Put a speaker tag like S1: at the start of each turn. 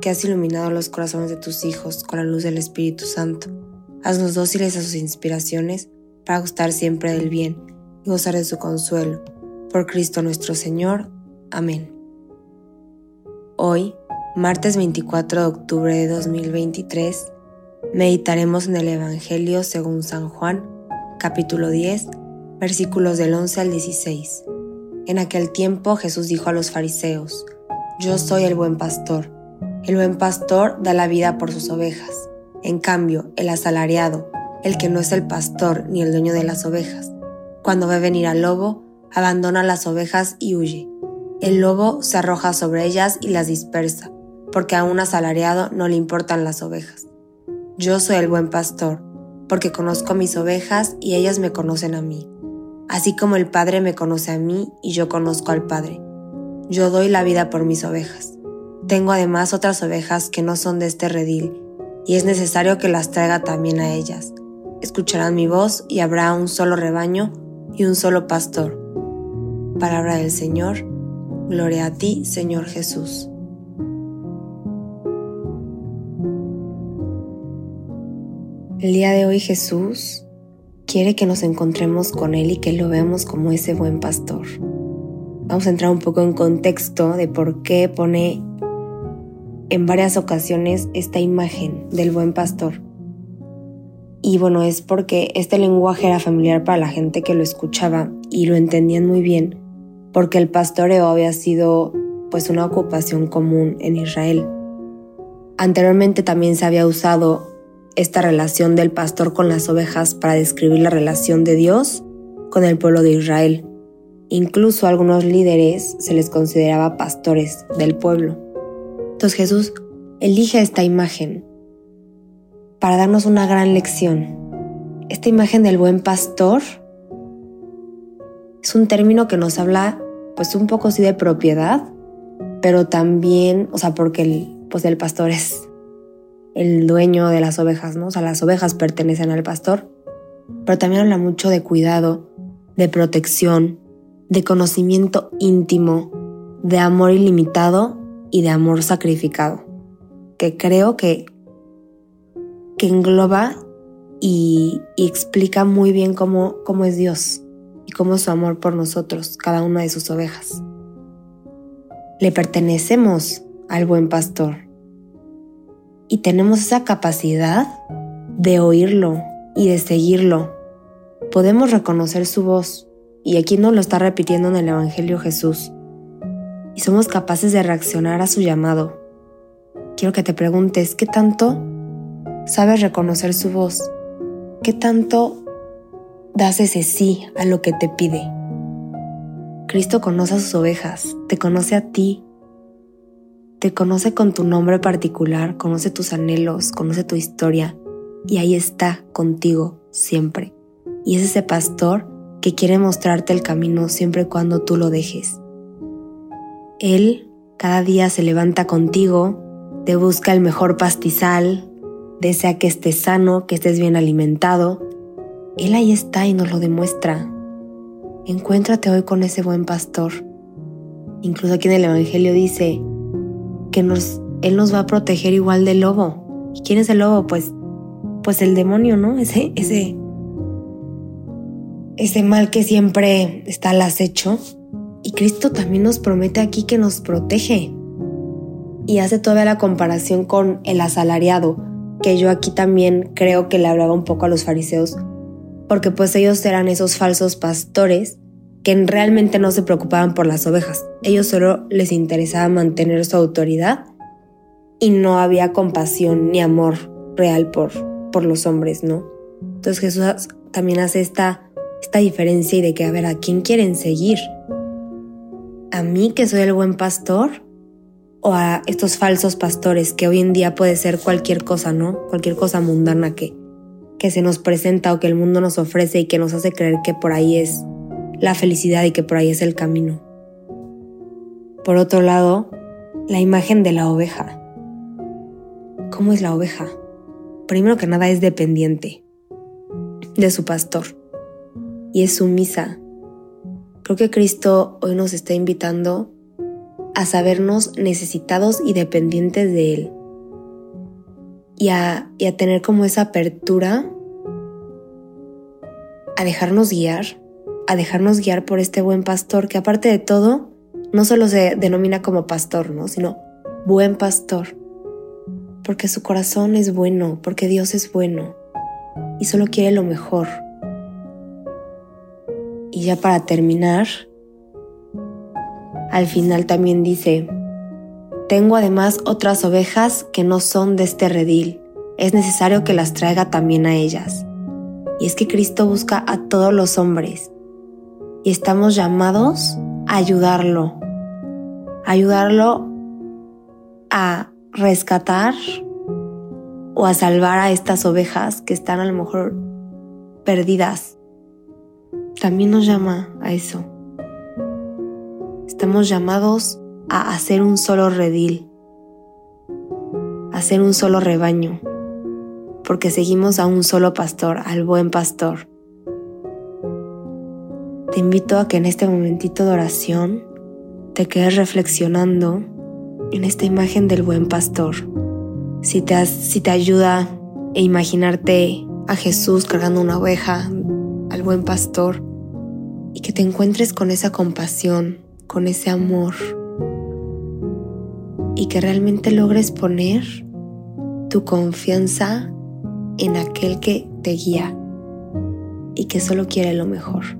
S1: que has iluminado los corazones de tus hijos con la luz del Espíritu Santo. Haznos dóciles a sus inspiraciones para gustar siempre del bien y gozar de su consuelo. Por Cristo nuestro Señor. Amén. Hoy, martes 24 de octubre de 2023, meditaremos en el Evangelio según San Juan, capítulo 10, versículos del 11 al 16. En aquel tiempo Jesús dijo a los fariseos, Yo soy el buen pastor el buen pastor da la vida por sus ovejas. En cambio, el asalariado, el que no es el pastor ni el dueño de las ovejas, cuando ve venir al lobo, abandona las ovejas y huye. El lobo se arroja sobre ellas y las dispersa, porque a un asalariado no le importan las ovejas. Yo soy el buen pastor, porque conozco mis ovejas y ellas me conocen a mí, así como el Padre me conoce a mí y yo conozco al Padre. Yo doy la vida por mis ovejas. Tengo además otras ovejas que no son de este redil, y es necesario que las traiga también a ellas. Escucharán mi voz y habrá un solo rebaño y un solo pastor. Palabra del Señor. Gloria a ti, Señor Jesús. El día de hoy Jesús quiere que nos encontremos con Él y que lo veamos como ese buen pastor. Vamos a entrar un poco en contexto de por qué pone en varias ocasiones esta imagen del buen pastor. Y bueno, es porque este lenguaje era familiar para la gente que lo escuchaba y lo entendían muy bien, porque el pastoreo había sido pues una ocupación común en Israel. Anteriormente también se había usado esta relación del pastor con las ovejas para describir la relación de Dios con el pueblo de Israel. Incluso a algunos líderes se les consideraba pastores del pueblo. Entonces Jesús elige esta imagen para darnos una gran lección. Esta imagen del buen pastor es un término que nos habla pues un poco sí de propiedad, pero también, o sea, porque el, pues el pastor es el dueño de las ovejas, ¿no? O sea, las ovejas pertenecen al pastor, pero también habla mucho de cuidado, de protección, de conocimiento íntimo, de amor ilimitado y de amor sacrificado, que creo que, que engloba y, explica muy bien cómo, cómo es Dios y cómo es su amor por nosotros, cada una de sus ovejas. Le pertenecemos al buen pastor y tenemos esa capacidad de oírlo y de seguirlo. Podemos reconocer su voz y aquí nos lo está repitiendo en el Evangelio Jesús y somos capaces de reaccionar a su llamado. Quiero que te preguntes, ¿qué tanto sabes reconocer su voz? ¿Qué tanto das ese sí a lo que te pide? Cristo conoce a sus ovejas, te conoce a ti, te conoce con tu nombre particular, conoce tus anhelos, conoce tu historia y ahí está contigo siempre. Y es ese pastor que quiere mostrarte el camino siempre cuando tú lo dejes. Él cada día se levanta contigo, te busca el mejor pastizal, desea que estés sano, que estés bien alimentado. Él ahí está y nos lo demuestra. Encuéntrate hoy con ese buen pastor. Incluso aquí en el Evangelio dice que nos, Él nos va a proteger igual del lobo. ¿Y quién es el lobo? Pues, pues el demonio, ¿no? Ese, ese, ese mal que siempre está al acecho y Cristo también nos promete aquí que nos protege. Y hace todavía la comparación con el asalariado, que yo aquí también creo que le hablaba un poco a los fariseos, porque pues ellos eran esos falsos pastores que realmente no se preocupaban por las ovejas. Ellos solo les interesaba mantener su autoridad y no había compasión ni amor real por, por los hombres, ¿no? Entonces Jesús también hace esta, esta diferencia y de que, a ver, ¿a quién quieren seguir? A mí que soy el buen pastor o a estos falsos pastores que hoy en día puede ser cualquier cosa, ¿no? Cualquier cosa mundana que, que se nos presenta o que el mundo nos ofrece y que nos hace creer que por ahí es la felicidad y que por ahí es el camino. Por otro lado, la imagen de la oveja. ¿Cómo es la oveja? Primero que nada es dependiente de su pastor y es sumisa. Creo que Cristo hoy nos está invitando a sabernos necesitados y dependientes de Él. Y a, y a tener como esa apertura a dejarnos guiar, a dejarnos guiar por este buen pastor que aparte de todo, no solo se denomina como pastor, ¿no? sino buen pastor. Porque su corazón es bueno, porque Dios es bueno y solo quiere lo mejor. Y ya para terminar, al final también dice, tengo además otras ovejas que no son de este redil. Es necesario que las traiga también a ellas. Y es que Cristo busca a todos los hombres. Y estamos llamados a ayudarlo. ayudarlo a rescatar o a salvar a estas ovejas que están a lo mejor perdidas. También nos llama a eso. Estamos llamados a hacer un solo redil, a hacer un solo rebaño, porque seguimos a un solo pastor, al buen pastor. Te invito a que en este momentito de oración te quedes reflexionando en esta imagen del buen pastor. Si te, si te ayuda a imaginarte a Jesús cargando una oveja, al buen pastor, y que te encuentres con esa compasión, con ese amor y que realmente logres poner tu confianza en aquel que te guía y que solo quiere lo mejor.